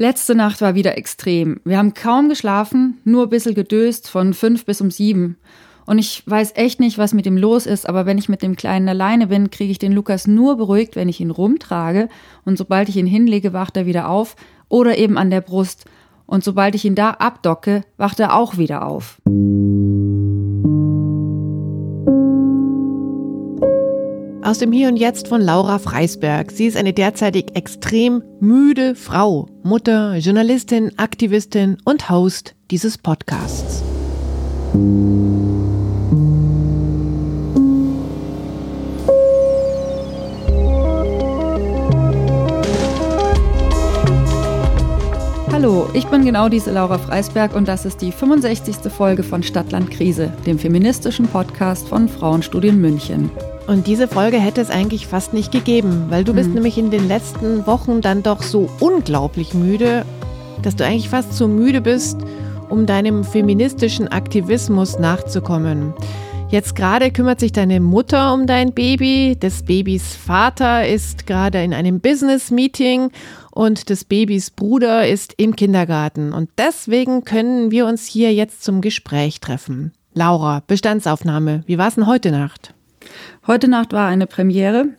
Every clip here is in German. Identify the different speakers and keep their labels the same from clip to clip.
Speaker 1: Letzte Nacht war wieder extrem. Wir haben kaum geschlafen, nur ein bisschen gedöst von fünf bis um sieben. Und ich weiß echt nicht, was mit ihm los ist, aber wenn ich mit dem Kleinen alleine bin, kriege ich den Lukas nur beruhigt, wenn ich ihn rumtrage. Und sobald ich ihn hinlege, wacht er wieder auf oder eben an der Brust. Und sobald ich ihn da abdocke, wacht er auch wieder auf.
Speaker 2: Aus dem Hier und Jetzt von Laura Freisberg. Sie ist eine derzeitig extrem müde Frau, Mutter, Journalistin, Aktivistin und Host dieses Podcasts.
Speaker 1: Hallo, ich bin genau diese Laura Freisberg und das ist die 65. Folge von Stadtland Krise, dem feministischen Podcast von Frauenstudien München.
Speaker 2: Und diese Folge hätte es eigentlich fast nicht gegeben, weil du bist mhm. nämlich in den letzten Wochen dann doch so unglaublich müde, dass du eigentlich fast zu müde bist, um deinem feministischen Aktivismus nachzukommen. Jetzt gerade kümmert sich deine Mutter um dein Baby, des Babys Vater ist gerade in einem Business-Meeting und des Babys Bruder ist im Kindergarten. Und deswegen können wir uns hier jetzt zum Gespräch treffen. Laura, Bestandsaufnahme, wie war es denn heute Nacht?
Speaker 1: Heute Nacht war eine Premiere,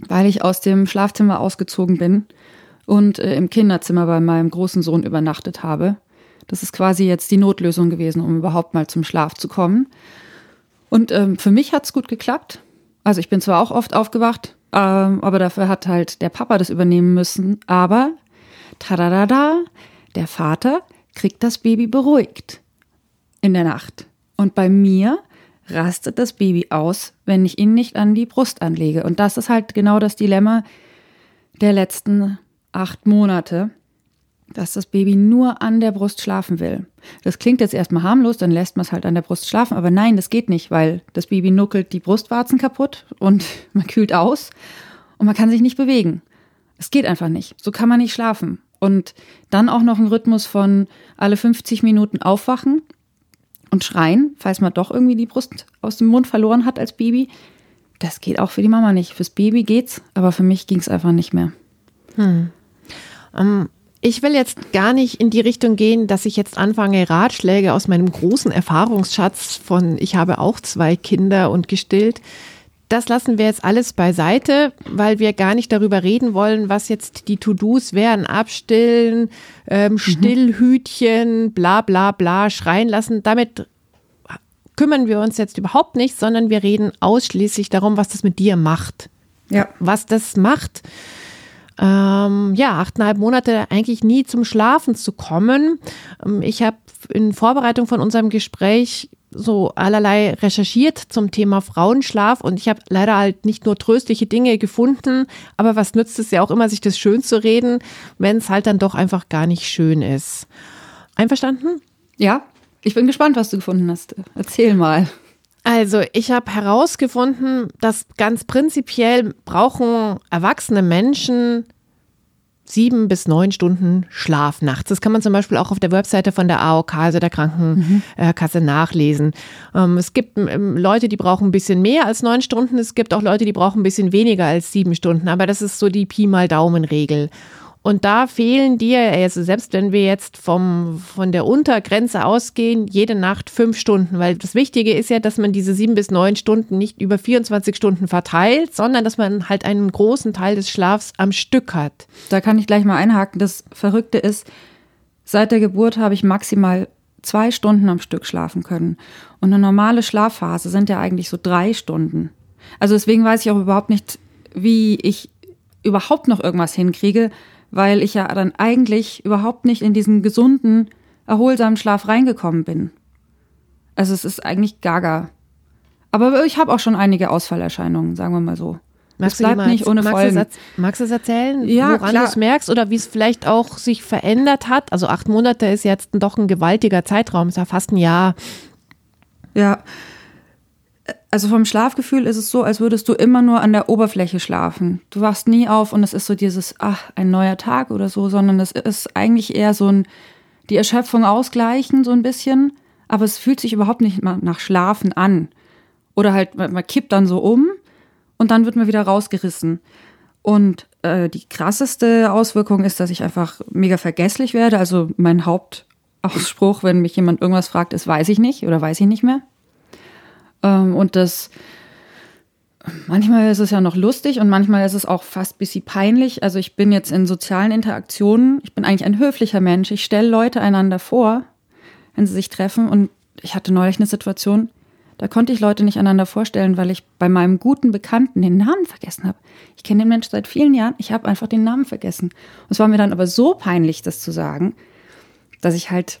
Speaker 1: weil ich aus dem Schlafzimmer ausgezogen bin und äh, im Kinderzimmer bei meinem großen Sohn übernachtet habe. Das ist quasi jetzt die Notlösung gewesen, um überhaupt mal zum Schlaf zu kommen. Und ähm, für mich hat es gut geklappt. Also ich bin zwar auch oft aufgewacht, ähm, aber dafür hat halt der Papa das übernehmen müssen. Aber tadadada, der Vater kriegt das Baby beruhigt in der Nacht. Und bei mir rastet das Baby aus, wenn ich ihn nicht an die Brust anlege. Und das ist halt genau das Dilemma der letzten acht Monate, dass das Baby nur an der Brust schlafen will. Das klingt jetzt erstmal harmlos, dann lässt man es halt an der Brust schlafen, aber nein, das geht nicht, weil das Baby nuckelt die Brustwarzen kaputt und man kühlt aus und man kann sich nicht bewegen. Es geht einfach nicht. So kann man nicht schlafen. Und dann auch noch ein Rhythmus von alle 50 Minuten aufwachen und schreien, falls man doch irgendwie die Brust aus dem Mund verloren hat als Baby. Das geht auch für die Mama nicht. Fürs Baby geht's, aber für mich ging es einfach nicht mehr.
Speaker 2: Hm. Um, ähm, ich will jetzt gar nicht in die Richtung gehen, dass ich jetzt anfange, Ratschläge aus meinem großen Erfahrungsschatz von ich habe auch zwei Kinder und gestillt das lassen wir jetzt alles beiseite, weil wir gar nicht darüber reden wollen, was jetzt die To-Dos wären. Abstillen, ähm, mhm. Stillhütchen, bla bla bla, schreien lassen. Damit kümmern wir uns jetzt überhaupt nicht, sondern wir reden ausschließlich darum, was das mit dir macht. Ja. Was das macht. Ähm, ja, achteinhalb Monate eigentlich nie zum Schlafen zu kommen. Ähm, ich habe in Vorbereitung von unserem Gespräch so allerlei recherchiert zum Thema Frauenschlaf und ich habe leider halt nicht nur tröstliche Dinge gefunden, aber was nützt es ja auch immer, sich das schön zu reden, wenn es halt dann doch einfach gar nicht schön ist. Einverstanden?
Speaker 1: Ja, ich bin gespannt, was du gefunden hast. Erzähl mal.
Speaker 2: Also, ich habe herausgefunden, dass ganz prinzipiell brauchen erwachsene Menschen sieben bis neun Stunden Schlaf nachts. Das kann man zum Beispiel auch auf der Webseite von der AOK, also der Krankenkasse, mhm. nachlesen. Ähm, es gibt ähm, Leute, die brauchen ein bisschen mehr als neun Stunden. Es gibt auch Leute, die brauchen ein bisschen weniger als sieben Stunden. Aber das ist so die Pi mal Daumen-Regel. Und da fehlen dir, also selbst wenn wir jetzt vom, von der Untergrenze ausgehen, jede Nacht fünf Stunden, weil das Wichtige ist ja, dass man diese sieben bis neun Stunden nicht über 24 Stunden verteilt, sondern dass man halt einen großen Teil des Schlafs am Stück hat.
Speaker 1: Da kann ich gleich mal einhaken. Das Verrückte ist, seit der Geburt habe ich maximal zwei Stunden am Stück schlafen können. Und eine normale Schlafphase sind ja eigentlich so drei Stunden. Also deswegen weiß ich auch überhaupt nicht, wie ich überhaupt noch irgendwas hinkriege, weil ich ja dann eigentlich überhaupt nicht in diesen gesunden, erholsamen Schlaf reingekommen bin. Also es ist eigentlich gaga. Aber ich habe auch schon einige Ausfallerscheinungen, sagen wir mal so.
Speaker 2: Magst es bleibt nicht ohne magst Folgen. Du, magst du es erzählen, ja, woran du es merkst oder wie es vielleicht auch sich verändert hat? Also acht Monate ist jetzt doch ein gewaltiger Zeitraum, ist ja fast ein Jahr.
Speaker 1: Ja, also vom Schlafgefühl ist es so, als würdest du immer nur an der Oberfläche schlafen. Du wachst nie auf und es ist so dieses, ach, ein neuer Tag oder so, sondern es ist eigentlich eher so ein, die Erschöpfung ausgleichen, so ein bisschen. Aber es fühlt sich überhaupt nicht nach Schlafen an. Oder halt, man kippt dann so um und dann wird man wieder rausgerissen. Und äh, die krasseste Auswirkung ist, dass ich einfach mega vergesslich werde. Also mein Hauptausspruch, wenn mich jemand irgendwas fragt, ist, weiß ich nicht oder weiß ich nicht mehr. Ähm, und das manchmal ist es ja noch lustig und manchmal ist es auch fast ein bisschen peinlich. Also ich bin jetzt in sozialen Interaktionen, ich bin eigentlich ein höflicher Mensch. Ich stelle Leute einander vor, wenn sie sich treffen. Und ich hatte neulich eine Situation, da konnte ich Leute nicht einander vorstellen, weil ich bei meinem guten Bekannten den Namen vergessen habe. Ich kenne den Menschen seit vielen Jahren, ich habe einfach den Namen vergessen. Und es war mir dann aber so peinlich, das zu sagen, dass ich halt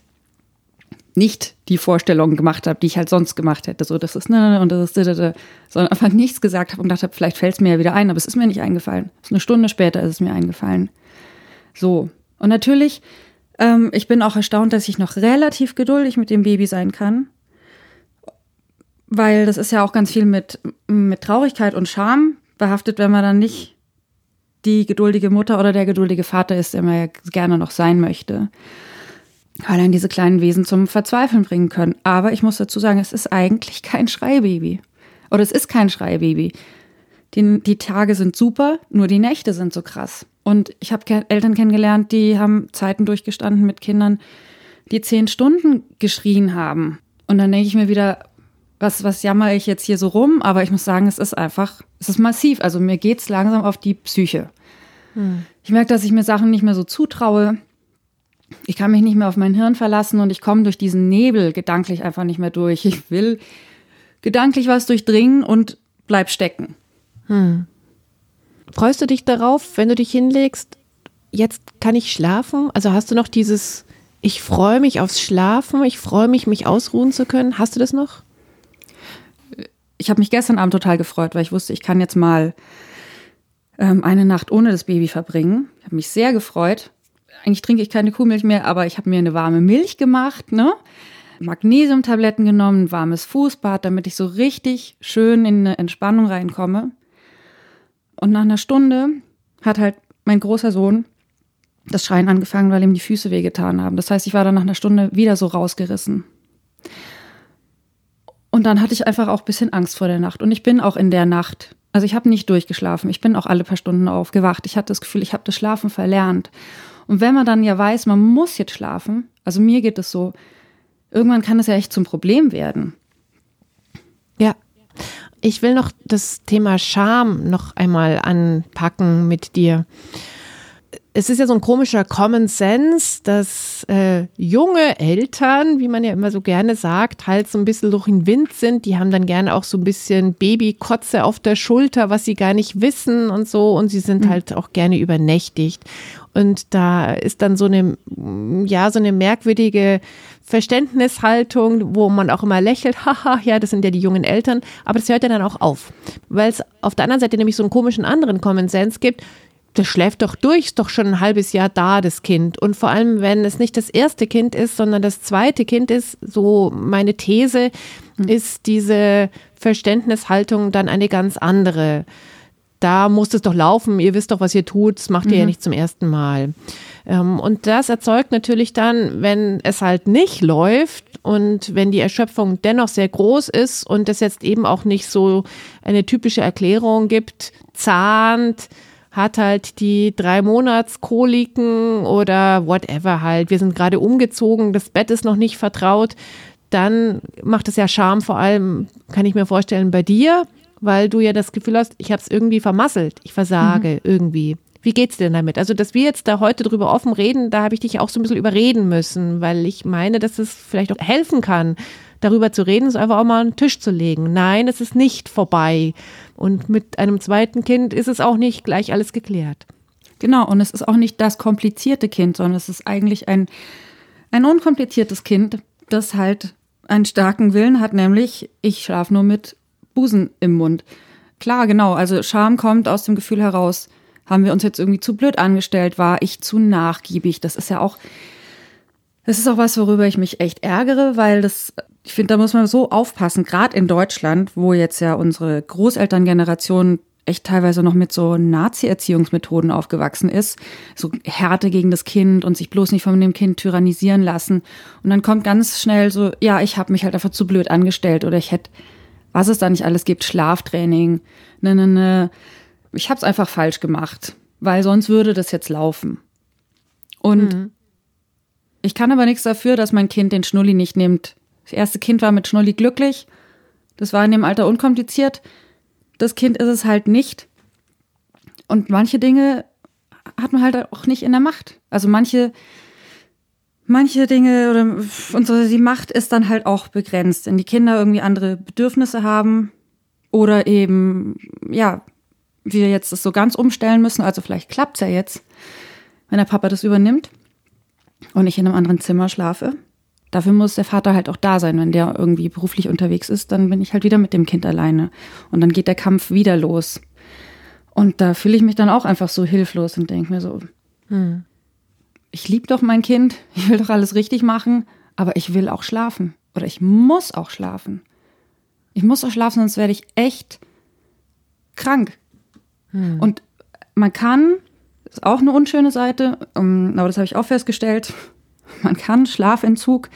Speaker 1: nicht die Vorstellungen gemacht habe, die ich halt sonst gemacht hätte. So, das ist ne und das ist da, sondern einfach nichts gesagt habe und gedacht habe, vielleicht fällt es mir ja wieder ein, aber es ist mir nicht eingefallen. Eine Stunde später ist es mir eingefallen. So. Und natürlich, ähm, ich bin auch erstaunt, dass ich noch relativ geduldig mit dem Baby sein kann. Weil das ist ja auch ganz viel mit, mit Traurigkeit und Scham behaftet, wenn man dann nicht die geduldige Mutter oder der geduldige Vater ist, der man ja gerne noch sein möchte weil dann diese kleinen Wesen zum Verzweifeln bringen können. Aber ich muss dazu sagen, es ist eigentlich kein Schreibaby. Oder es ist kein Schreibaby. Die, die Tage sind super, nur die Nächte sind so krass. Und ich habe Eltern kennengelernt, die haben Zeiten durchgestanden mit Kindern, die zehn Stunden geschrien haben. Und dann denke ich mir wieder, was, was jammer ich jetzt hier so rum? Aber ich muss sagen, es ist einfach, es ist massiv. Also mir geht es langsam auf die Psyche. Hm. Ich merke, dass ich mir Sachen nicht mehr so zutraue ich kann mich nicht mehr auf mein Hirn verlassen und ich komme durch diesen Nebel gedanklich einfach nicht mehr durch. Ich will gedanklich was durchdringen und bleib stecken. Hm.
Speaker 2: Freust du dich darauf, wenn du dich hinlegst, jetzt kann ich schlafen? Also hast du noch dieses, ich freue mich aufs Schlafen, ich freue mich, mich ausruhen zu können. Hast du das noch?
Speaker 1: Ich habe mich gestern Abend total gefreut, weil ich wusste, ich kann jetzt mal ähm, eine Nacht ohne das Baby verbringen. Ich habe mich sehr gefreut eigentlich trinke ich keine Kuhmilch mehr, aber ich habe mir eine warme Milch gemacht, ne? Magnesiumtabletten genommen, warmes Fußbad, damit ich so richtig schön in eine Entspannung reinkomme. Und nach einer Stunde hat halt mein großer Sohn das Schreien angefangen, weil ihm die Füße wehgetan haben. Das heißt, ich war dann nach einer Stunde wieder so rausgerissen. Und dann hatte ich einfach auch ein bisschen Angst vor der Nacht. Und ich bin auch in der Nacht, also ich habe nicht durchgeschlafen. Ich bin auch alle paar Stunden aufgewacht. Ich hatte das Gefühl, ich habe das Schlafen verlernt. Und wenn man dann ja weiß, man muss jetzt schlafen, also mir geht es so, irgendwann kann es ja echt zum Problem werden.
Speaker 2: Ja. Ich will noch das Thema Scham noch einmal anpacken mit dir es ist ja so ein komischer Common Sense, dass äh, junge Eltern, wie man ja immer so gerne sagt, halt so ein bisschen durch den Wind sind. Die haben dann gerne auch so ein bisschen Babykotze auf der Schulter, was sie gar nicht wissen und so. Und sie sind mhm. halt auch gerne übernächtigt. Und da ist dann so eine, ja, so eine merkwürdige Verständnishaltung, wo man auch immer lächelt, haha, ja, das sind ja die jungen Eltern. Aber das hört ja dann auch auf. Weil es auf der anderen Seite nämlich so einen komischen anderen Common Sense gibt das schläft doch durch, ist doch schon ein halbes Jahr da, das Kind. Und vor allem, wenn es nicht das erste Kind ist, sondern das zweite Kind ist, so meine These, hm. ist diese Verständnishaltung dann eine ganz andere. Da muss es doch laufen, ihr wisst doch, was ihr tut, das macht ihr ja mhm. nicht zum ersten Mal. Ähm, und das erzeugt natürlich dann, wenn es halt nicht läuft und wenn die Erschöpfung dennoch sehr groß ist und es jetzt eben auch nicht so eine typische Erklärung gibt, zahnt, hat halt die drei Monatskoliken oder whatever halt. Wir sind gerade umgezogen, das Bett ist noch nicht vertraut. Dann macht es ja Charme, vor allem, kann ich mir vorstellen, bei dir, weil du ja das Gefühl hast, ich habe es irgendwie vermasselt, ich versage mhm. irgendwie. Wie geht's dir damit? Also, dass wir jetzt da heute drüber offen reden, da habe ich dich auch so ein bisschen überreden müssen, weil ich meine, dass es vielleicht auch helfen kann, darüber zu reden, es einfach auch mal einen Tisch zu legen. Nein, es ist nicht vorbei. Und mit einem zweiten Kind ist es auch nicht gleich alles geklärt.
Speaker 1: Genau, und es ist auch nicht das komplizierte Kind, sondern es ist eigentlich ein, ein unkompliziertes Kind, das halt einen starken Willen hat, nämlich ich schlafe nur mit Busen im Mund. Klar, genau, also Scham kommt aus dem Gefühl heraus, haben wir uns jetzt irgendwie zu blöd angestellt, war ich zu nachgiebig. Das ist ja auch, das ist auch was, worüber ich mich echt ärgere, weil das ich finde, da muss man so aufpassen, gerade in Deutschland, wo jetzt ja unsere Großelterngeneration echt teilweise noch mit so Nazi-Erziehungsmethoden aufgewachsen ist. So Härte gegen das Kind und sich bloß nicht von dem Kind tyrannisieren lassen. Und dann kommt ganz schnell so, ja, ich habe mich halt einfach zu blöd angestellt oder ich hätte, was es da nicht alles gibt, Schlaftraining, ne, ne, ne. Ich habe es einfach falsch gemacht. weil sonst würde das jetzt laufen. Und mhm. ich kann aber nichts dafür, dass mein Kind den Schnulli nicht nimmt. Das erste Kind war mit Schnulli glücklich. Das war in dem Alter unkompliziert. Das Kind ist es halt nicht. Und manche Dinge hat man halt auch nicht in der Macht. Also manche, manche Dinge oder unsere, die Macht ist dann halt auch begrenzt. Wenn die Kinder irgendwie andere Bedürfnisse haben oder eben, ja, wir jetzt das so ganz umstellen müssen. Also vielleicht klappt es ja jetzt, wenn der Papa das übernimmt und ich in einem anderen Zimmer schlafe. Dafür muss der Vater halt auch da sein. Wenn der irgendwie beruflich unterwegs ist, dann bin ich halt wieder mit dem Kind alleine. Und dann geht der Kampf wieder los. Und da fühle ich mich dann auch einfach so hilflos und denke mir so, hm. Ich liebe doch mein Kind, ich will doch alles richtig machen, aber ich will auch schlafen. Oder ich muss auch schlafen. Ich muss auch schlafen, sonst werde ich echt krank. Hm. Und man kann, ist auch eine unschöne Seite, aber das habe ich auch festgestellt, man kann Schlafentzug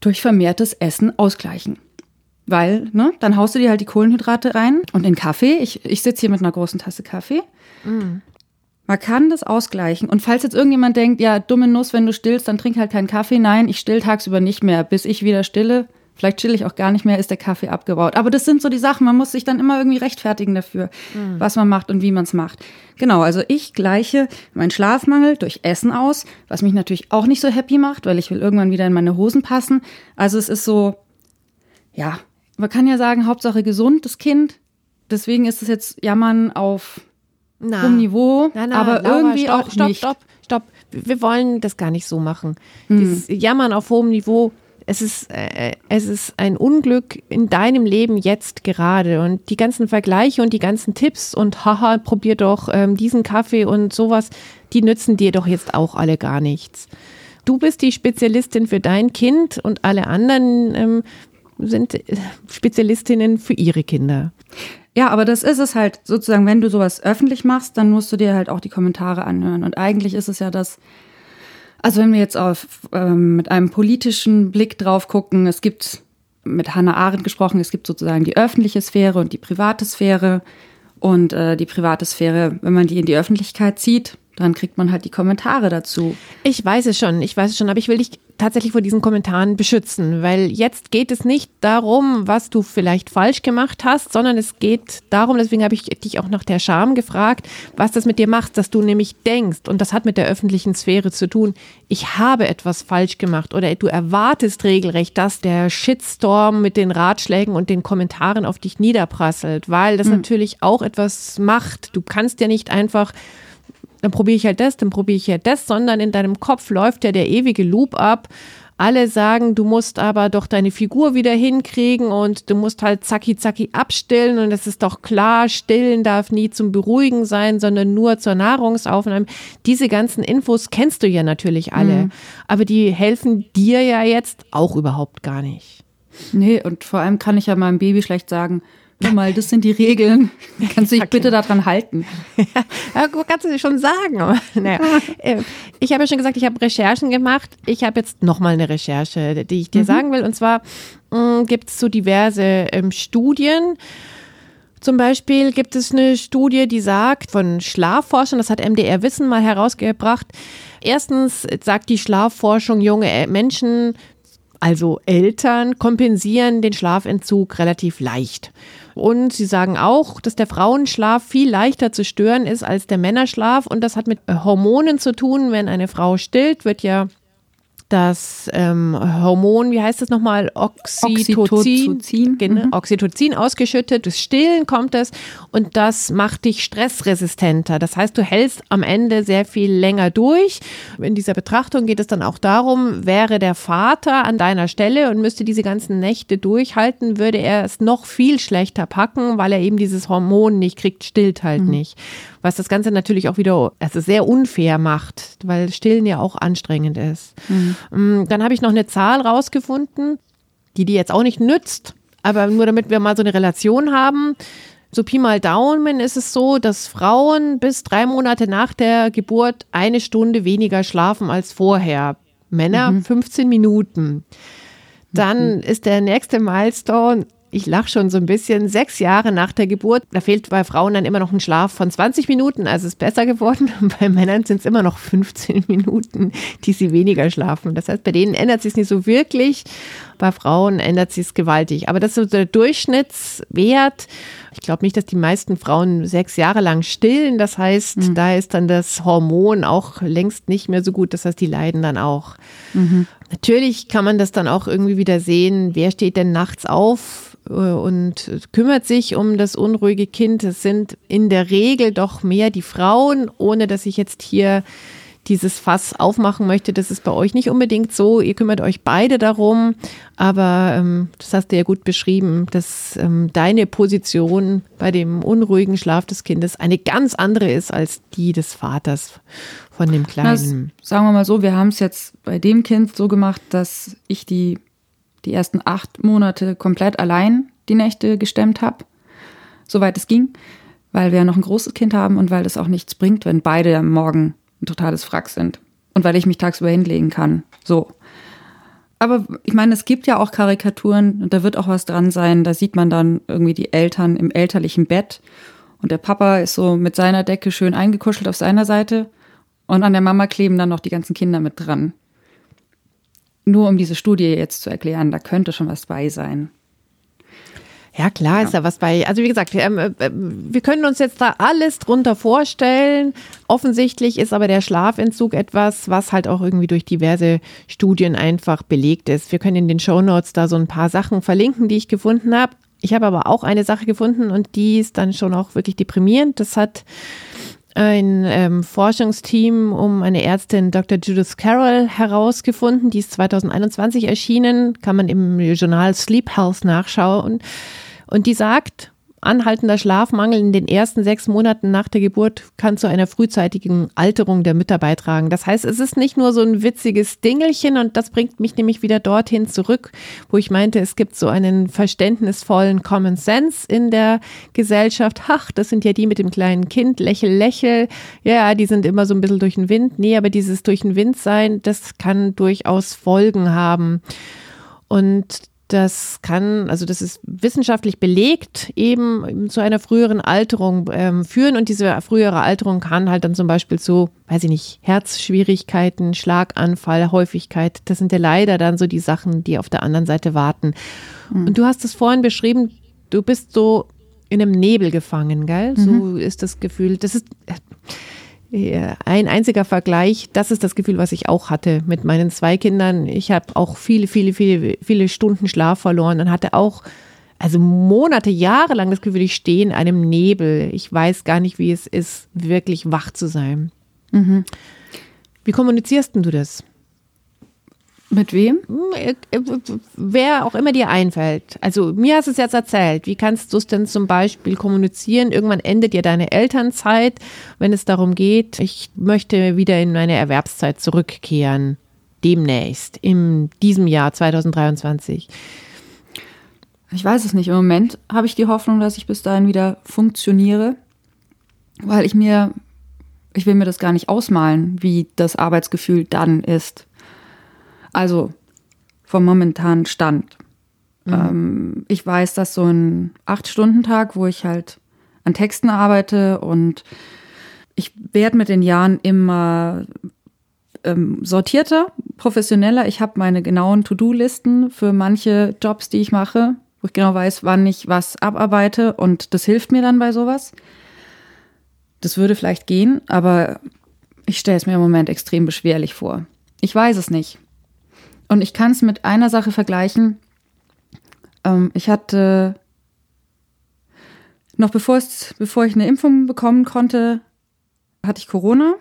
Speaker 1: durch vermehrtes Essen ausgleichen. Weil, ne, dann haust du dir halt die Kohlenhydrate rein und den Kaffee. Ich, ich sitze hier mit einer großen Tasse Kaffee. Mm. Man kann das ausgleichen. Und falls jetzt irgendjemand denkt, ja, dumme Nuss, wenn du stillst, dann trink halt keinen Kaffee. Nein, ich still tagsüber nicht mehr. Bis ich wieder stille, vielleicht chill ich auch gar nicht mehr, ist der Kaffee abgebaut. Aber das sind so die Sachen, man muss sich dann immer irgendwie rechtfertigen dafür, mm. was man macht und wie man es macht. Genau, also ich gleiche meinen Schlafmangel durch Essen aus, was mich natürlich auch nicht so happy macht, weil ich will irgendwann wieder in meine Hosen passen. Also es ist so, ja, man kann ja sagen, Hauptsache gesund, das Kind. Deswegen ist es jetzt Jammern auf na, hohem Niveau, na, na, aber Laura, irgendwie
Speaker 2: stopp,
Speaker 1: auch
Speaker 2: stopp,
Speaker 1: nicht.
Speaker 2: Stopp, stopp, Wir wollen das gar nicht so machen. Hm. Dieses Jammern auf hohem Niveau, es ist, äh, es ist ein Unglück in deinem Leben jetzt gerade. Und die ganzen Vergleiche und die ganzen Tipps und haha, probier doch ähm, diesen Kaffee und sowas, die nützen dir doch jetzt auch alle gar nichts. Du bist die Spezialistin für dein Kind und alle anderen ähm, sind äh, Spezialistinnen für ihre Kinder.
Speaker 1: Ja, aber das ist es halt sozusagen, wenn du sowas öffentlich machst, dann musst du dir halt auch die Kommentare anhören. Und eigentlich ist es ja das, also wenn wir jetzt auf ähm, mit einem politischen Blick drauf gucken, es gibt mit Hannah Arendt gesprochen, es gibt sozusagen die öffentliche Sphäre und die private Sphäre. Und äh, die private Sphäre, wenn man die in die Öffentlichkeit zieht, dann kriegt man halt die Kommentare dazu.
Speaker 2: Ich weiß es schon, ich weiß es schon, aber ich will dich tatsächlich vor diesen Kommentaren beschützen, weil jetzt geht es nicht darum, was du vielleicht falsch gemacht hast, sondern es geht darum, deswegen habe ich dich auch nach der Scham gefragt, was das mit dir macht, dass du nämlich denkst, und das hat mit der öffentlichen Sphäre zu tun, ich habe etwas falsch gemacht oder du erwartest regelrecht, dass der Shitstorm mit den Ratschlägen und den Kommentaren auf dich niederprasselt, weil das mhm. natürlich auch etwas macht. Du kannst ja nicht einfach dann probiere ich halt das, dann probiere ich halt das, sondern in deinem Kopf läuft ja der ewige Loop ab. Alle sagen, du musst aber doch deine Figur wieder hinkriegen und du musst halt zacki zacki abstillen und es ist doch klar, stillen darf nie zum Beruhigen sein, sondern nur zur Nahrungsaufnahme. Diese ganzen Infos kennst du ja natürlich alle, mhm. aber die helfen dir ja jetzt auch überhaupt gar nicht.
Speaker 1: Nee, und vor allem kann ich ja meinem Baby schlecht sagen, Hör mal, das sind die Regeln. Kannst du dich bitte daran halten?
Speaker 2: Ja, kannst du dir schon sagen. Aber, naja. Äh, ich habe ja schon gesagt, ich habe Recherchen gemacht. Ich habe jetzt nochmal eine Recherche, die ich dir mhm. sagen will. Und zwar mm, gibt es so diverse ähm, Studien. Zum Beispiel gibt es eine Studie, die sagt, von Schlafforschern, das hat MDR Wissen mal herausgebracht. Erstens sagt die Schlafforschung, junge äh, Menschen, also Eltern, kompensieren den Schlafentzug relativ leicht. Und sie sagen auch, dass der Frauenschlaf viel leichter zu stören ist als der Männerschlaf. Und das hat mit Hormonen zu tun. Wenn eine Frau stillt, wird ja das ähm, Hormon, wie heißt das nochmal? Oxytocin. Oxytocin. Genau, mhm. Oxytocin ausgeschüttet. Durch Stillen kommt es und das macht dich stressresistenter. Das heißt, du hältst am Ende sehr viel länger durch. In dieser Betrachtung geht es dann auch darum, wäre der Vater an deiner Stelle und müsste diese ganzen Nächte durchhalten, würde er es noch viel schlechter packen, weil er eben dieses Hormon nicht kriegt, stillt halt mhm. nicht was das Ganze natürlich auch wieder also sehr unfair macht, weil Stillen ja auch anstrengend ist. Mhm. Mm, dann habe ich noch eine Zahl rausgefunden, die die jetzt auch nicht nützt, aber nur damit wir mal so eine Relation haben. So Pi mal Daumen ist es so, dass Frauen bis drei Monate nach der Geburt eine Stunde weniger schlafen als vorher. Männer mhm. 15 Minuten. Dann mhm. ist der nächste Milestone ich lache schon so ein bisschen, sechs Jahre nach der Geburt, da fehlt bei Frauen dann immer noch ein Schlaf von 20 Minuten, also ist besser geworden. Bei Männern sind es immer noch 15 Minuten, die sie weniger schlafen. Das heißt, bei denen ändert sich nicht so wirklich. Bei Frauen ändert sich es gewaltig. Aber das ist so der Durchschnittswert. Ich glaube nicht, dass die meisten Frauen sechs Jahre lang stillen. Das heißt, mhm. da ist dann das Hormon auch längst nicht mehr so gut. Das heißt, die leiden dann auch. Mhm. Natürlich kann man das dann auch irgendwie wieder sehen. Wer steht denn nachts auf? Äh, und kümmert sich um das unruhige Kind. Es sind in der Regel doch mehr die Frauen, ohne dass ich jetzt hier dieses Fass aufmachen möchte. Das ist bei euch nicht unbedingt so. Ihr kümmert euch beide darum, aber ähm, das hast du ja gut beschrieben, dass ähm, deine Position bei dem unruhigen Schlaf des Kindes eine ganz andere ist als die des Vaters von dem Kleinen.
Speaker 1: Das, sagen wir mal so, wir haben es jetzt bei dem Kind so gemacht, dass ich die die ersten acht Monate komplett allein die Nächte gestemmt habe, soweit es ging, weil wir ja noch ein großes Kind haben und weil es auch nichts bringt, wenn beide am Morgen ein totales Frack sind und weil ich mich tagsüber hinlegen kann. So. Aber ich meine, es gibt ja auch Karikaturen und da wird auch was dran sein. Da sieht man dann irgendwie die Eltern im elterlichen Bett und der Papa ist so mit seiner Decke schön eingekuschelt auf seiner Seite und an der Mama kleben dann noch die ganzen Kinder mit dran nur um diese Studie jetzt zu erklären, da könnte schon was bei sein.
Speaker 2: Ja, klar ja. ist da was bei. Also wie gesagt, wir, ähm, äh, wir können uns jetzt da alles drunter vorstellen. Offensichtlich ist aber der Schlafentzug etwas, was halt auch irgendwie durch diverse Studien einfach belegt ist. Wir können in den Show Notes da so ein paar Sachen verlinken, die ich gefunden habe. Ich habe aber auch eine Sache gefunden und die ist dann schon auch wirklich deprimierend. Das hat ein ähm, Forschungsteam um eine Ärztin Dr. Judith Carroll herausgefunden. Die ist 2021 erschienen, kann man im Journal Sleep Health nachschauen. Und die sagt, Anhaltender Schlafmangel in den ersten sechs Monaten nach der Geburt kann zu einer frühzeitigen Alterung der Mütter beitragen. Das heißt, es ist nicht nur so ein witziges Dingelchen und das bringt mich nämlich wieder dorthin zurück, wo ich meinte, es gibt so einen verständnisvollen Common Sense in der Gesellschaft. Ach, das sind ja die mit dem kleinen Kind, lächel, lächel. Ja, die sind immer so ein bisschen durch den Wind. Nee, aber dieses durch den Wind sein, das kann durchaus Folgen haben. Und das kann, also das ist wissenschaftlich belegt, eben zu einer früheren Alterung ähm, führen. Und diese frühere Alterung kann halt dann zum Beispiel zu, weiß ich nicht, Herzschwierigkeiten, Schlaganfall, Häufigkeit. Das sind ja leider dann so die Sachen, die auf der anderen Seite warten. Mhm. Und du hast es vorhin beschrieben, du bist so in einem Nebel gefangen, gell? Mhm. So ist das Gefühl. Das ist ein einziger Vergleich, das ist das Gefühl, was ich auch hatte mit meinen zwei Kindern. Ich habe auch viele, viele, viele, viele Stunden Schlaf verloren und hatte auch, also Monate, Jahre lang das Gefühl, ich stehe in einem Nebel. Ich weiß gar nicht, wie es ist, wirklich wach zu sein. Mhm. Wie kommunizierst denn du das?
Speaker 1: Mit wem?
Speaker 2: Hm, äh, wer auch immer dir einfällt. Also mir hast du es jetzt erzählt. Wie kannst du es denn zum Beispiel kommunizieren? Irgendwann endet ja deine Elternzeit, wenn es darum geht, ich möchte wieder in meine Erwerbszeit zurückkehren. Demnächst, in diesem Jahr 2023.
Speaker 1: Ich weiß es nicht. Im Moment habe ich die Hoffnung, dass ich bis dahin wieder funktioniere, weil ich mir, ich will mir das gar nicht ausmalen, wie das Arbeitsgefühl dann ist. Also vom momentanen Stand. Mhm. Ähm, ich weiß, dass so ein Acht-Stunden-Tag, wo ich halt an Texten arbeite und ich werde mit den Jahren immer ähm, sortierter, professioneller. Ich habe meine genauen To-Do-Listen für manche Jobs, die ich mache, wo ich genau weiß, wann ich was abarbeite und das hilft mir dann bei sowas. Das würde vielleicht gehen, aber ich stelle es mir im Moment extrem beschwerlich vor. Ich weiß es nicht. Und ich kann es mit einer Sache vergleichen. Ähm, ich hatte noch bevor, es, bevor ich eine Impfung bekommen konnte, hatte ich Corona.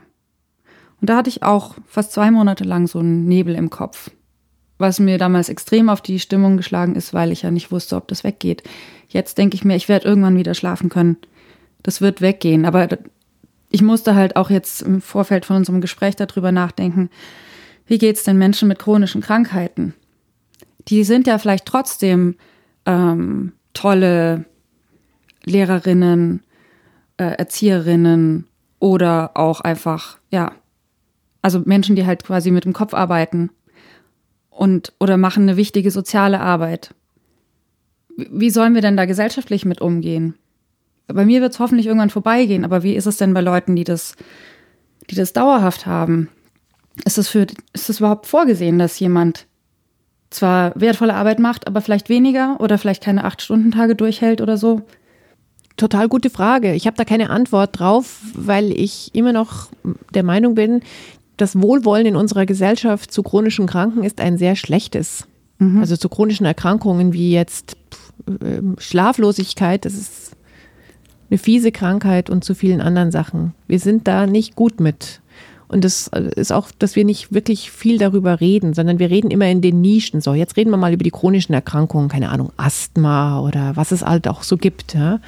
Speaker 1: Und da hatte ich auch fast zwei Monate lang so einen Nebel im Kopf. Was mir damals extrem auf die Stimmung geschlagen ist, weil ich ja nicht wusste, ob das weggeht. Jetzt denke ich mir, ich werde irgendwann wieder schlafen können. Das wird weggehen. Aber ich musste halt auch jetzt im Vorfeld von unserem Gespräch darüber nachdenken, wie geht es den Menschen mit chronischen Krankheiten? Die sind ja vielleicht trotzdem ähm, tolle Lehrerinnen, äh, Erzieherinnen oder auch einfach, ja, also Menschen, die halt quasi mit dem Kopf arbeiten und oder machen eine wichtige soziale Arbeit. wie sollen wir denn da gesellschaftlich mit umgehen? Bei mir wird es hoffentlich irgendwann vorbeigehen, aber wie ist es denn bei Leuten, die das, die das dauerhaft haben? Ist es für, ist es überhaupt vorgesehen, dass jemand zwar wertvolle Arbeit macht, aber vielleicht weniger oder vielleicht keine acht Stunden Tage durchhält oder so?
Speaker 2: Total gute Frage. Ich habe da keine Antwort drauf, weil ich immer noch der Meinung bin, das Wohlwollen in unserer Gesellschaft zu chronischen Kranken ist ein sehr schlechtes. Mhm. Also zu chronischen Erkrankungen wie jetzt ähm, Schlaflosigkeit, das ist eine fiese Krankheit und zu vielen anderen Sachen. Wir sind da nicht gut mit. Und das äh, ist auch, dass wir nicht wirklich viel darüber reden, sondern wir reden immer in den Nischen. So, jetzt reden wir mal über die chronischen Erkrankungen, keine Ahnung, Asthma oder was es halt auch so gibt. Ja.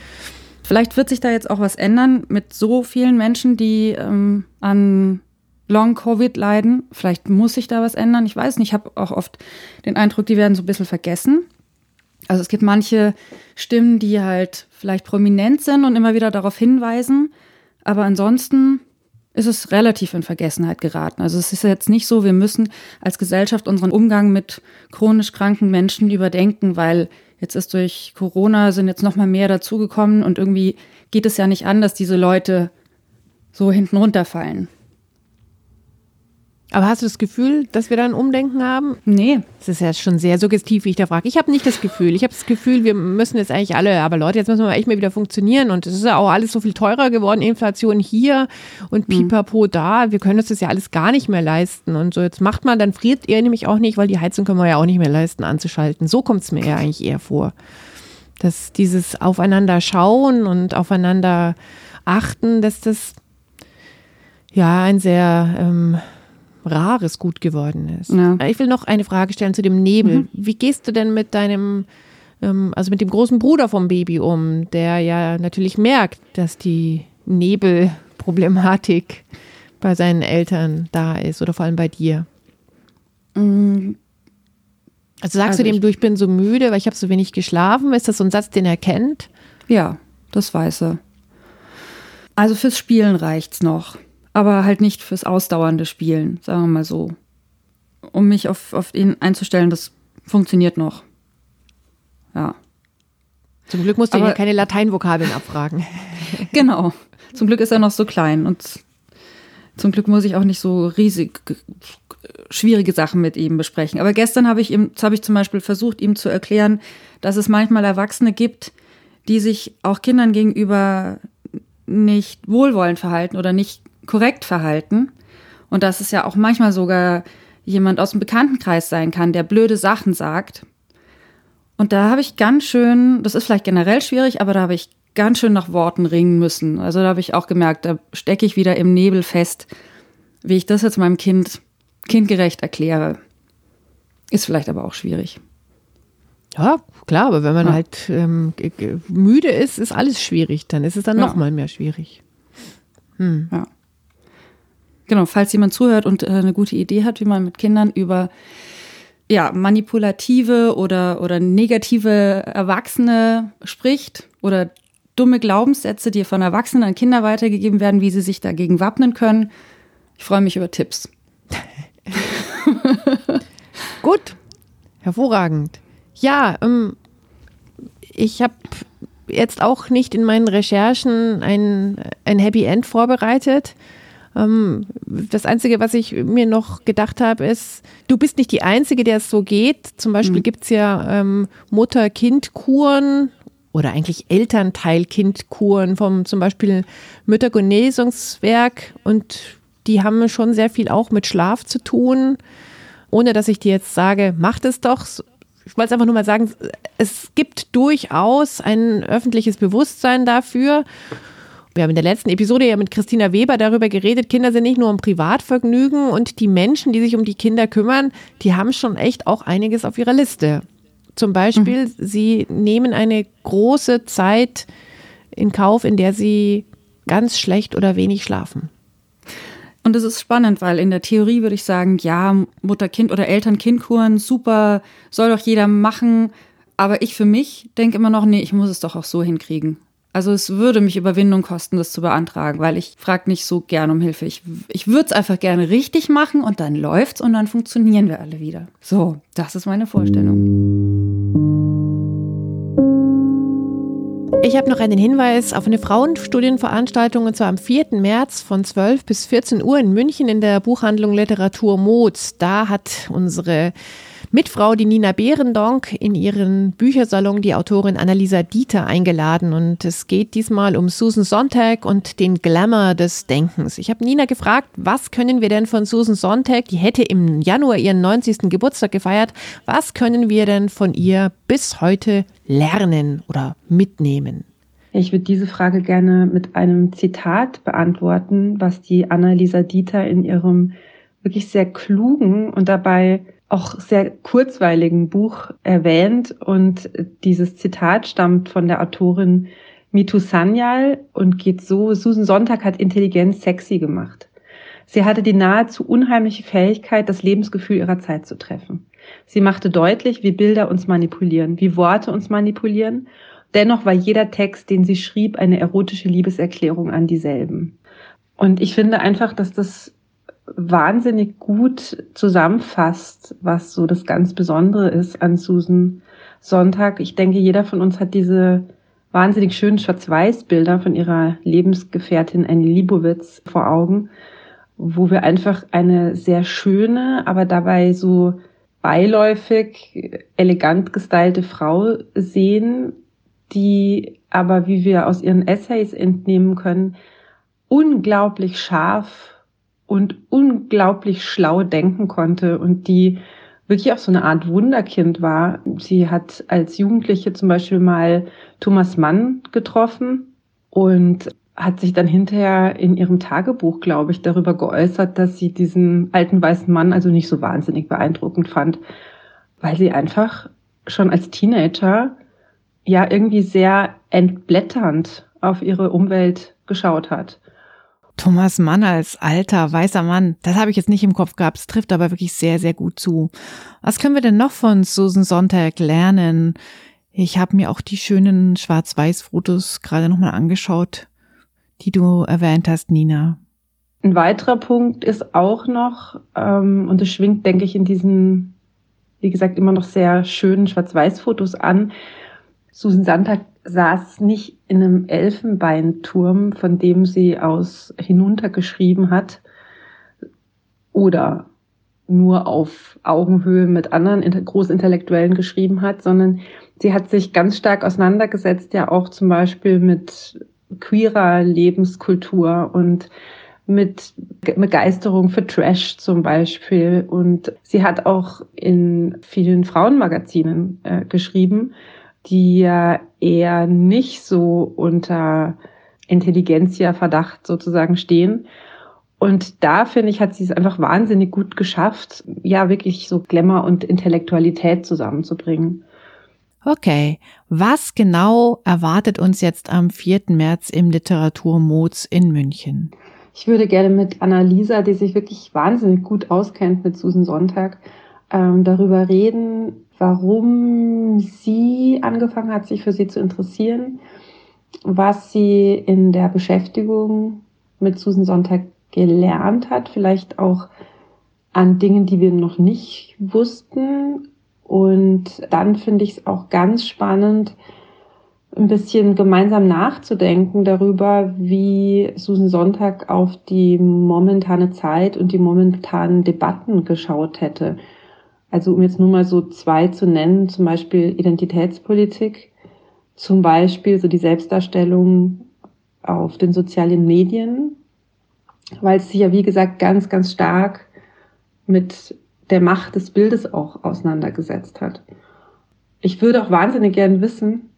Speaker 1: Vielleicht wird sich da jetzt auch was ändern mit so vielen Menschen, die ähm, an Long-Covid leiden. Vielleicht muss sich da was ändern. Ich weiß nicht, ich habe auch oft den Eindruck, die werden so ein bisschen vergessen. Also es gibt manche Stimmen, die halt vielleicht prominent sind und immer wieder darauf hinweisen. Aber ansonsten ist es relativ in Vergessenheit geraten. Also es ist jetzt nicht so, wir müssen als Gesellschaft unseren Umgang mit chronisch kranken Menschen überdenken, weil jetzt ist durch Corona sind jetzt noch mal mehr dazugekommen und irgendwie geht es ja nicht an, dass diese Leute so hinten runterfallen.
Speaker 2: Aber hast du das Gefühl, dass wir da ein Umdenken haben?
Speaker 1: Nee.
Speaker 2: Das ist ja schon sehr suggestiv, wie ich da frage. Ich habe nicht das Gefühl. Ich habe das Gefühl, wir müssen jetzt eigentlich alle, aber Leute, jetzt müssen wir echt mal wieder funktionieren. Und es ist ja auch alles so viel teurer geworden. Inflation hier und hm. pipapo da. Wir können uns das ja alles gar nicht mehr leisten. Und so jetzt macht man, dann friert ihr nämlich auch nicht, weil die Heizung können wir ja auch nicht mehr leisten anzuschalten. So kommt es mir ja eigentlich eher vor. Dass dieses Aufeinander schauen und aufeinander achten, dass das ja ein sehr ähm, rares Gut geworden ist. Ja. Ich will noch eine Frage stellen zu dem Nebel. Mhm. Wie gehst du denn mit deinem, ähm, also mit dem großen Bruder vom Baby um, der ja natürlich merkt, dass die Nebelproblematik bei seinen Eltern da ist oder vor allem bei dir? Mhm. Also sagst also du dem, du, ich bin so müde, weil ich habe so wenig geschlafen? Ist das so ein Satz, den er kennt?
Speaker 1: Ja, das weiß er. Also fürs Spielen reicht's noch aber halt nicht fürs ausdauernde Spielen, sagen wir mal so. Um mich auf, auf ihn einzustellen, das funktioniert noch. Ja.
Speaker 2: Zum Glück musst du aber, keine Lateinvokabeln abfragen.
Speaker 1: genau. Zum Glück ist er noch so klein und zum Glück muss ich auch nicht so riesig schwierige Sachen mit ihm besprechen. Aber gestern habe ich ihm, habe ich zum Beispiel versucht, ihm zu erklären, dass es manchmal Erwachsene gibt, die sich auch Kindern gegenüber nicht wohlwollend verhalten oder nicht korrekt verhalten. Und dass es ja auch manchmal sogar jemand aus dem Bekanntenkreis sein kann, der blöde Sachen sagt. Und da habe ich ganz schön, das ist vielleicht generell schwierig, aber da habe ich ganz schön nach Worten ringen müssen. Also da habe ich auch gemerkt, da stecke ich wieder im Nebel fest, wie ich das jetzt meinem Kind kindgerecht erkläre. Ist vielleicht aber auch schwierig.
Speaker 2: Ja, klar, aber wenn man ja. halt ähm, müde ist, ist alles schwierig. Dann ist es dann ja. noch mal mehr schwierig.
Speaker 1: Hm. Ja. Genau, falls jemand zuhört und äh, eine gute Idee hat, wie man mit Kindern über ja, manipulative oder, oder negative Erwachsene spricht oder dumme Glaubenssätze, die von Erwachsenen an Kinder weitergegeben werden, wie sie sich dagegen wappnen können. Ich freue mich über Tipps.
Speaker 2: Gut, hervorragend. Ja, ähm, ich habe jetzt auch nicht in meinen Recherchen ein, ein Happy End vorbereitet. Ähm, das Einzige, was ich mir noch gedacht habe, ist, du bist nicht die Einzige, der es so geht. Zum Beispiel mhm. gibt es ja ähm, Mutter-Kind-Kuren oder eigentlich Elternteil-Kind-Kuren vom zum Beispiel Müttergenesungswerk und die haben schon sehr viel auch mit Schlaf zu tun. Ohne dass ich dir jetzt sage, mach das doch. Ich wollte es einfach nur mal sagen, es gibt durchaus ein öffentliches Bewusstsein dafür. Wir haben in der letzten Episode ja mit Christina Weber darüber geredet, Kinder sind nicht nur ein Privatvergnügen und die Menschen, die sich um die Kinder kümmern, die haben schon echt auch einiges auf ihrer Liste. Zum Beispiel, mhm. sie nehmen eine große Zeit in Kauf, in der sie ganz schlecht oder wenig schlafen.
Speaker 1: Und es ist spannend, weil in der Theorie würde ich sagen, ja, Mutter-Kind- oder Eltern-Kind-Kuren, super, soll doch jeder machen. Aber ich für mich denke immer noch, nee, ich muss es doch auch so hinkriegen. Also es würde mich Überwindung kosten, das zu beantragen, weil ich frage nicht so gern um Hilfe. Ich, ich würde es einfach gerne richtig machen und dann läuft's und dann funktionieren wir alle wieder. So, das ist meine Vorstellung.
Speaker 2: Ich habe noch einen Hinweis auf eine Frauenstudienveranstaltung und zwar am 4. März von 12 bis 14 Uhr in München in der Buchhandlung Literatur Moz. Da hat unsere Mitfrau, die Nina Behrendonk, in ihren Büchersalon die Autorin Annalisa Dieter eingeladen. Und es geht diesmal um Susan Sontag und den Glamour des Denkens. Ich habe Nina gefragt, was können wir denn von Susan Sontag, die hätte im Januar ihren 90. Geburtstag gefeiert, was können wir denn von ihr bis heute lernen oder mitnehmen?
Speaker 3: Ich würde diese Frage gerne mit einem Zitat beantworten, was die Annalisa Dieter in ihrem wirklich sehr klugen und dabei auch sehr kurzweiligen Buch erwähnt. Und dieses Zitat stammt von der Autorin Mitu Sanyal und geht so, Susan Sonntag hat Intelligenz sexy gemacht. Sie hatte die nahezu unheimliche Fähigkeit, das Lebensgefühl ihrer Zeit zu treffen. Sie machte deutlich, wie Bilder uns manipulieren, wie Worte uns manipulieren. Dennoch war jeder Text, den sie schrieb, eine erotische Liebeserklärung an dieselben. Und ich finde einfach, dass das wahnsinnig gut zusammenfasst, was so das ganz Besondere ist an Susan Sonntag. Ich denke, jeder von uns hat diese wahnsinnig schönen Schwarz-Weiß-Bilder von ihrer Lebensgefährtin Annie Libowitz vor Augen, wo wir einfach eine sehr schöne, aber dabei so beiläufig, elegant gestylte Frau sehen, die aber, wie wir aus ihren Essays entnehmen können, unglaublich scharf und unglaublich schlau denken konnte und die wirklich auch so eine Art Wunderkind war. Sie hat als Jugendliche zum Beispiel mal Thomas Mann getroffen und hat sich dann hinterher in ihrem Tagebuch, glaube ich, darüber geäußert, dass sie diesen alten weißen Mann also nicht so wahnsinnig beeindruckend fand, weil sie einfach schon als Teenager ja irgendwie sehr entblätternd auf ihre Umwelt geschaut hat.
Speaker 2: Thomas Mann als alter, weißer Mann, das habe ich jetzt nicht im Kopf gehabt. Es trifft aber wirklich sehr, sehr gut zu. Was können wir denn noch von Susan Sonntag lernen? Ich habe mir auch die schönen Schwarz-Weiß-Fotos gerade nochmal angeschaut, die du erwähnt hast, Nina.
Speaker 3: Ein weiterer Punkt ist auch noch, ähm, und es schwingt, denke ich, in diesen, wie gesagt, immer noch sehr schönen Schwarz-Weiß-Fotos an. Susan Sonntag saß nicht in einem Elfenbeinturm, von dem sie aus hinuntergeschrieben hat oder nur auf Augenhöhe mit anderen Großintellektuellen geschrieben hat, sondern sie hat sich ganz stark auseinandergesetzt, ja auch zum Beispiel mit queerer Lebenskultur und mit Begeisterung für Trash zum Beispiel. Und sie hat auch in vielen Frauenmagazinen äh, geschrieben die ja eher nicht so unter Intelligenzia-Verdacht sozusagen stehen. Und da finde ich, hat sie es einfach wahnsinnig gut geschafft, ja, wirklich so Glamour und Intellektualität zusammenzubringen.
Speaker 2: Okay, was genau erwartet uns jetzt am 4. März im Literaturmods in München?
Speaker 3: Ich würde gerne mit Annalisa, die sich wirklich wahnsinnig gut auskennt mit Susan Sonntag, ähm, darüber reden, warum sie angefangen hat, sich für sie zu interessieren, was sie in der Beschäftigung mit Susan Sonntag gelernt hat, vielleicht auch an Dingen, die wir noch nicht wussten. Und dann finde ich es auch ganz spannend, ein bisschen gemeinsam nachzudenken darüber, wie Susan Sonntag auf die momentane Zeit und die momentanen Debatten geschaut hätte. Also um jetzt nur mal so zwei zu nennen, zum Beispiel Identitätspolitik, zum Beispiel so die Selbstdarstellung auf den sozialen Medien, weil es sich ja wie gesagt ganz, ganz stark mit der Macht des Bildes auch auseinandergesetzt hat. Ich würde auch wahnsinnig gern wissen,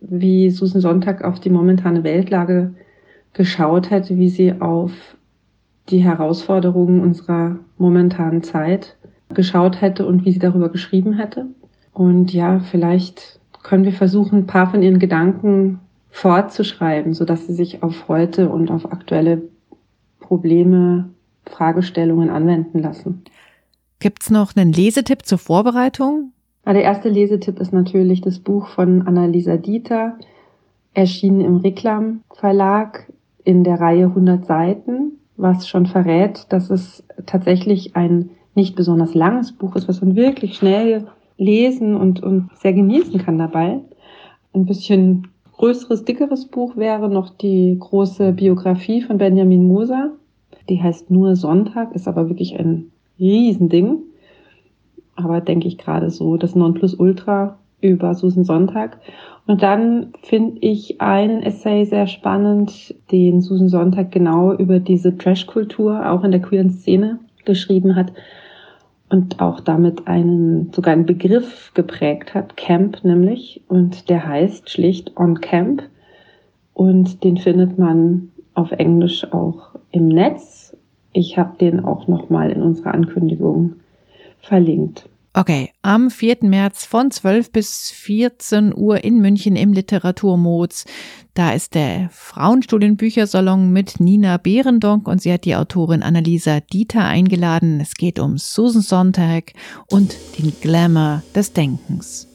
Speaker 3: wie Susan Sonntag auf die momentane Weltlage geschaut hat, wie sie auf die Herausforderungen unserer momentanen Zeit geschaut hätte und wie sie darüber geschrieben hätte. Und ja, vielleicht können wir versuchen, ein paar von ihren Gedanken fortzuschreiben, sodass sie sich auf heute und auf aktuelle Probleme, Fragestellungen anwenden lassen.
Speaker 2: Gibt's noch einen Lesetipp zur Vorbereitung?
Speaker 3: Ja, der erste Lesetipp ist natürlich das Buch von Annalisa Dieter, erschienen im Reklam Verlag in der Reihe 100 Seiten, was schon verrät, dass es tatsächlich ein nicht besonders langes Buch ist, was man wirklich schnell lesen und, und sehr genießen kann dabei. Ein bisschen größeres, dickeres Buch wäre noch die große Biografie von Benjamin Moser. Die heißt nur Sonntag, ist aber wirklich ein Riesending. Aber denke ich gerade so, das Nonplusultra über Susan Sonntag. Und dann finde ich einen Essay sehr spannend, den Susan Sonntag genau über diese Trash-Kultur auch in der queeren Szene geschrieben hat und auch damit einen, sogar einen Begriff geprägt hat, Camp nämlich. Und der heißt schlicht On Camp. Und den findet man auf Englisch auch im Netz. Ich habe den auch nochmal in unserer Ankündigung verlinkt.
Speaker 2: Okay, am 4. März von 12 bis 14 Uhr in München im Literaturmods. Da ist der Frauenstudienbüchersalon mit Nina Behrendonk und sie hat die Autorin Annalisa Dieter eingeladen. Es geht um Susan Sontag und den Glamour des Denkens.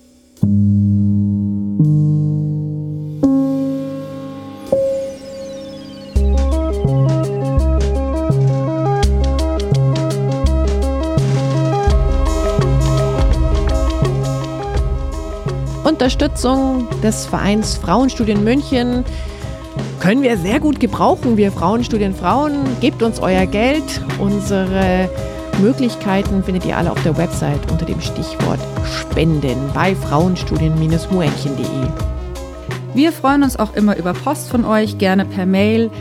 Speaker 2: Unterstützung des Vereins Frauenstudien München können wir sehr gut gebrauchen. Wir Frauenstudien Frauen, gebt uns euer Geld. Unsere Möglichkeiten findet ihr alle auf der Website unter dem Stichwort Spenden bei frauenstudien-muenchen.de.
Speaker 1: Wir freuen uns auch immer über Post von euch, gerne per Mail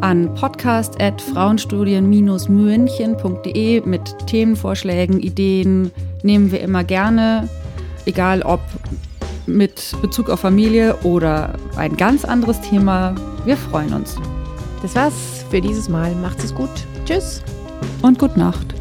Speaker 1: an podcast.frauenstudien-münchen.de mit Themenvorschlägen, Ideen nehmen wir immer gerne, egal ob mit Bezug auf Familie oder ein ganz anderes Thema. Wir freuen uns.
Speaker 2: Das war's für dieses Mal. Macht's es gut. Tschüss.
Speaker 1: Und gute Nacht.